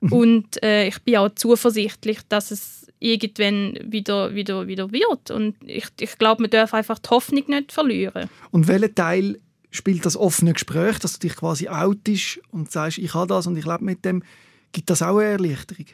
Und äh, ich bin auch zuversichtlich, dass es irgendwann wieder, wieder, wieder wird. Und ich, ich glaube, man darf einfach die Hoffnung nicht verlieren. Und welcher Teil spielt das offene Gespräch, dass du dich quasi outest und sagst, ich habe das und ich lebe mit dem, gibt das auch eine Erleichterung?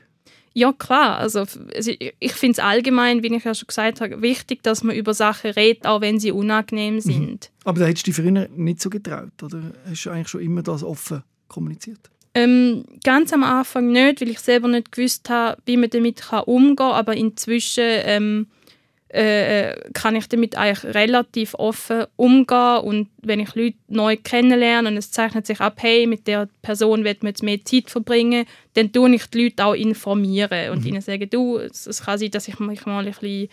Ja, klar. Also, ich finde es allgemein, wie ich ja schon gesagt habe, wichtig, dass man über Sachen redet, auch wenn sie unangenehm mhm. sind. Mhm. Aber da hättest du dich früher nicht so getraut, oder? Hast du eigentlich schon immer das offen kommuniziert? Ähm, ganz am Anfang nicht, weil ich selber nicht gewusst habe, wie man damit umgehen kann. Aber inzwischen ähm, äh, kann ich damit eigentlich relativ offen umgehen. Und wenn ich Leute neu kennenlerne und es zeichnet sich ab, hey, mit der Person wird man jetzt mehr Zeit verbringen, dann tue ich die Leute auch informieren und mhm. ihnen sagen, du, es, es, kann sein, dass ich mich mal ein bisschen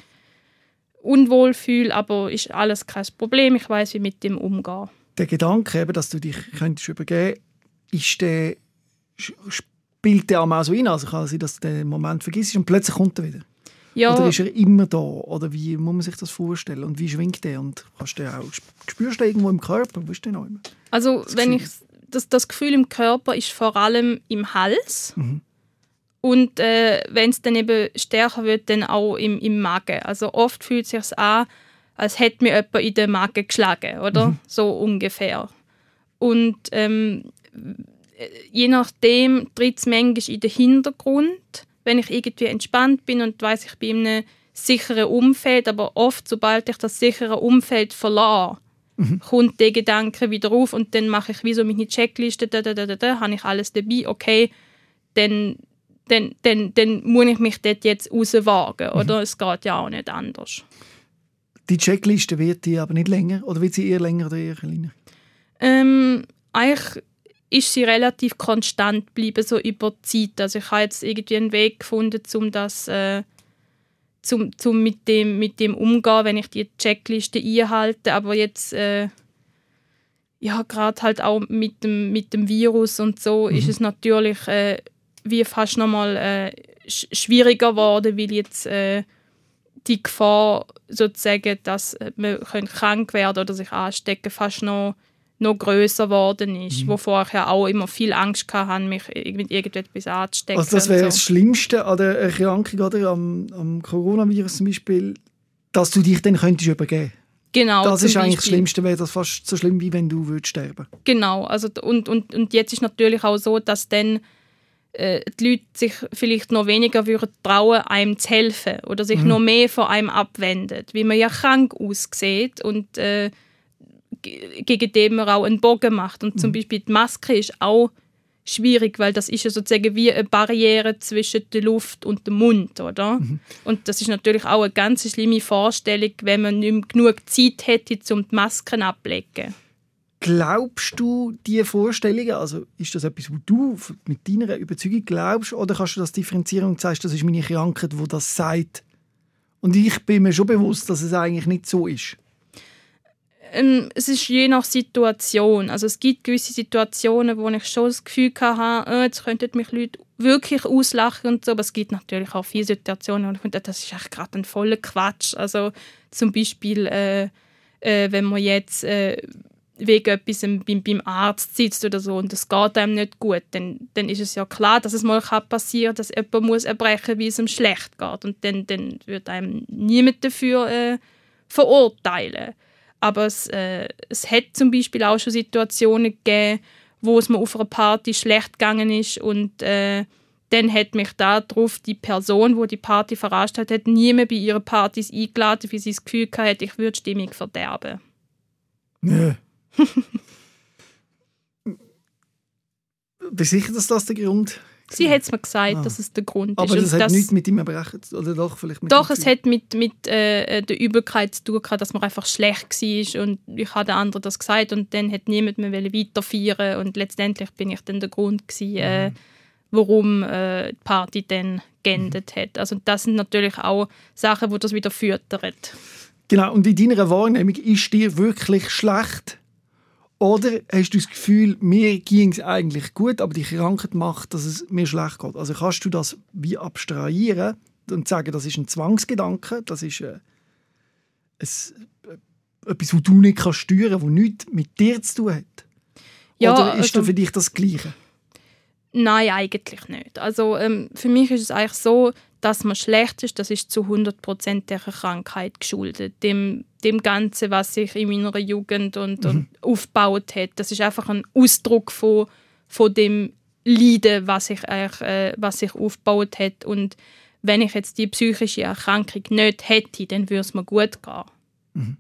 unwohl fühle, aber ist alles kein Problem. Ich weiß, wie mit dem umgehen. Der Gedanke, eben, dass du dich könntest übergeben, ist der spielt der auch mal so rein. Also kann sein, dass du den Moment vergisst und plötzlich kommt er wieder. Ja. Oder ist er immer da? Oder wie muss man sich das vorstellen? Und wie schwingt der? Und hast du auch, spürst du irgendwo im Körper? Wo ist der noch immer? Also das wenn ich das, das Gefühl im Körper ist vor allem im Hals. Mhm. Und äh, wenn es dann eben stärker wird, dann auch im, im Magen. Also oft fühlt es sich an, als hätte mir jemand in den Magen geschlagen, oder? Mhm. So ungefähr. Und ähm, je nachdem tritt es manchmal in den Hintergrund wenn ich irgendwie entspannt bin und weiß ich bin in einem sicheren Umfeld, aber oft, sobald ich das sichere Umfeld verlasse, mhm. kommt der Gedanke wieder auf und dann mache ich wie so meine Checkliste, da, da, da, da, da, habe ich alles dabei, okay, dann, dann, dann, dann muss ich mich dort jetzt rauswagen, mhm. oder? Es geht ja auch nicht anders. Die Checkliste wird die aber nicht länger, oder wird sie eher länger oder eher kleiner? Ähm, eigentlich ist sie relativ konstant geblieben, so über die Zeit. Also ich habe jetzt irgendwie einen Weg gefunden, um das äh, zum, zum mit, dem, mit dem umgehen, wenn ich die Checkliste einhalte. Aber jetzt, äh, ja, gerade halt auch mit dem, mit dem Virus und so, mhm. ist es natürlich äh, wie fast nochmal äh, schwieriger geworden, weil jetzt äh, die Gefahr sozusagen, dass man krank werden oder sich anstecken, fast noch noch größer geworden ist, mhm. wovor ich ja auch immer viel Angst hatte, mich mit irgendetwas anzustecken. Also das wäre so. das Schlimmste an der Erkrankung oder am, am Coronavirus zum Beispiel, dass du dich dann könntest übergeben. Genau. Das ist eigentlich das Schlimmste, wäre das fast so schlimm, wie wenn du würdest sterben. Genau. Also und, und, und jetzt ist natürlich auch so, dass dann äh, die Leute sich vielleicht noch weniger würden trauen, einem zu helfen oder sich mhm. noch mehr von einem abwenden, wie man ja krank aussieht und äh, gegen den man auch einen Bogen macht. Und zum mhm. Beispiel die Maske ist auch schwierig, weil das ist ja sozusagen wie eine Barriere zwischen der Luft und dem Mund, oder? Mhm. Und das ist natürlich auch eine ganz schlimme Vorstellung, wenn man nicht mehr genug Zeit hätte, um die Masken abzulegen. Glaubst du diese Vorstellungen, also ist das etwas, wo du mit deiner Überzeugung glaubst, oder kannst du das differenzieren und sagst, das ist meine Krankheit, wo das sagt? Und ich bin mir schon bewusst, dass es eigentlich nicht so ist ähm, es ist je nach Situation. Also es gibt gewisse Situationen, wo ich schon das Gefühl hatte, äh, jetzt könnten mich Leute wirklich auslachen und so, aber es gibt natürlich auch viele Situationen, wo ich finde, das ist echt gerade ein voller Quatsch. Also zum Beispiel, äh, äh, wenn man jetzt äh, wegen etwas beim, beim Arzt sitzt oder so und es geht einem nicht gut, dann, dann ist es ja klar, dass es mal passieren kann, dass jemand muss erbrechen wie es ihm schlecht geht. Und dann, dann wird einem niemand dafür äh, verurteilen. Aber es, äh, es hat zum Beispiel auch schon Situationen gegeben, wo es mir auf einer Party schlecht gegangen ist und äh, dann hat mich darauf die Person, wo die, die Party veranstaltet hat, nie mehr bei ihren Partys eingeladen, weil sie das Gefühl hatte, ich würde die Stimmung verderben. Nö. Bist du sicher, dass das der Grund Sie hat es mir gesagt, ah. dass es der Grund Aber ist. Aber das hat das, nichts mit ihm Erbrechen oder doch vielleicht mit Doch, es hat mit, mit äh, der Übelkeit zu tun gehabt, dass man einfach schlecht war und ich habe den anderen das gesagt und dann hat niemand mehr weiterfeiern und letztendlich bin ich dann der Grund gewesen, äh, mhm. warum äh, die Party dann geendet mhm. hat. Also das sind natürlich auch Sachen, die das wieder füttern. Genau, und in deiner Wahrnehmung ist dir wirklich schlecht oder hast du das Gefühl, mir ging es eigentlich gut, aber die Krankheit macht, dass es mir schlecht geht? Also kannst du das wie abstrahieren und sagen, das ist ein Zwangsgedanke, das ist äh, ein, äh, etwas, was du nicht kannst steuern kannst, das nichts mit dir zu tun hat? Ja, Oder ist also, für dich das Gleiche? Nein, eigentlich nicht. Also ähm, für mich ist es eigentlich so, dass man schlecht ist, das ist zu 100% der Krankheit geschuldet. Dem, dem Ganzen, was sich in meiner Jugend und, mhm. und aufgebaut hat. Das ist einfach ein Ausdruck von, von dem Leiden, was sich, äh, was sich aufgebaut hat. Und wenn ich jetzt die psychische Erkrankung nicht hätte, dann würde es mir gut gehen. Mhm.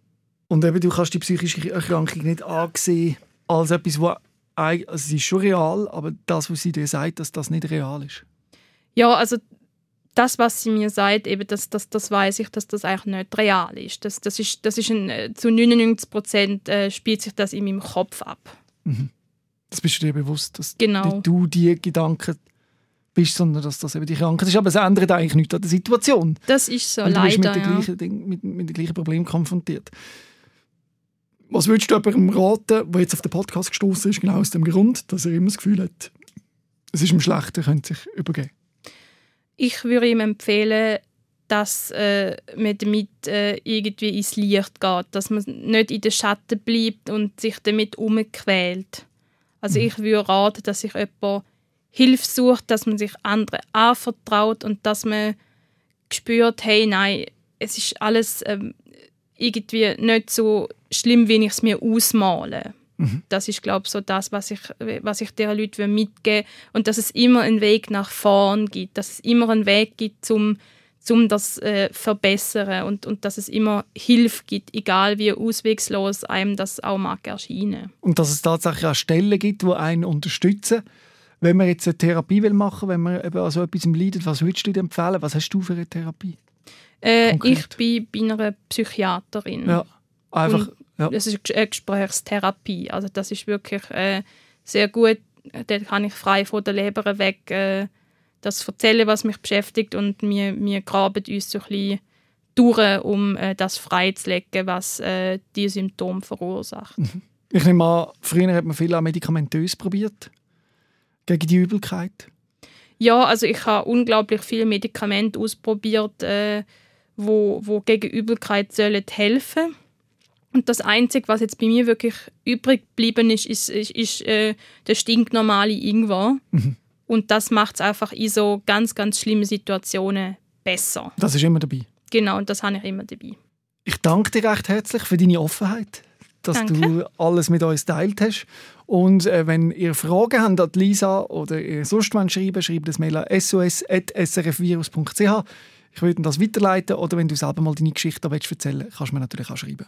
Und eben, du kannst die psychische Erkrankung nicht ansehen als etwas, wo also es ist schon real, aber das, was sie dir sagt, dass das nicht real ist. Ja, also das, was sie mir sagt, eben das, das, das weiß ich, dass das eigentlich nicht real ist. Das, das ist, das ist ein, äh, zu 99 Prozent äh, spielt sich das in meinem Kopf ab. Mhm. Das bist du dir bewusst, dass genau. du die Gedanken bist, sondern dass das eben die Krankheit ist. Aber es ändert eigentlich nichts an der Situation. Das ist so, Weil du leider. Bist mit, ja. gleichen, mit, mit dem gleichen Problem konfrontiert. Was würdest du jemandem raten, der jetzt auf den Podcast gestoßen ist, genau aus dem Grund, dass er immer das Gefühl hat, es ist ihm schlecht, er könnte sich übergeben? Ich würde ihm empfehlen, dass äh, man damit äh, irgendwie ins Licht geht, dass man nicht in den Schatten bleibt und sich damit umquält. Also mhm. ich würde raten, dass sich jemand Hilfe sucht, dass man sich anderen anvertraut und dass man spürt, hey, nein, es ist alles ähm, irgendwie nicht so schlimm, wie ich es mir ausmale. Mhm. Das ist, glaube ich, so das, was ich, was ich den Leuten mitgeben will. Und dass es immer einen Weg nach vorn gibt, dass es immer einen Weg gibt, um um das äh, verbessern und, und dass es immer Hilfe gibt, egal wie auswegslos einem das auch mag erscheinen. Und dass es tatsächlich auch Stellen gibt, die einen unterstützen. Wenn man jetzt eine Therapie will machen will, wenn man eben an so etwas leidet, was würdest du dir empfehlen? Was hast du für eine Therapie? Äh, ich bin bei einer Psychiaterin. Ja, einfach. Ja. Das ist eine Gesprächstherapie. Also das ist wirklich äh, sehr gut. Dort kann ich frei von der Leber weg äh, das erzählen, was mich beschäftigt und wir, wir graben uns so ein bisschen durch, um äh, das freizulegen, was äh, die Symptome verursacht. Mhm. Ich nehme an, früher hat man viel medikamentös probiert gegen die Übelkeit. Ja, also ich habe unglaublich viele Medikamente ausprobiert, äh, wo, wo gegen Übelkeit sollen helfen. Und das Einzige, was jetzt bei mir wirklich übrig geblieben ist, ist, ist, ist äh, der stinknormale Ingwer. Mhm. Und das macht es einfach in so ganz, ganz schlimmen Situationen besser. Das ist immer dabei. Genau, und das habe ich immer dabei. Ich danke dir recht herzlich für deine Offenheit, dass Danke. du alles mit uns teilt hast. Und äh, wenn ihr Fragen habt an Lisa oder ihr sonst schreiben schreibt das Mail an sos.srfvirus.ch. Ich würde das weiterleiten oder wenn du selber mal deine Geschichte erzählen willst, kannst du mir natürlich auch schreiben.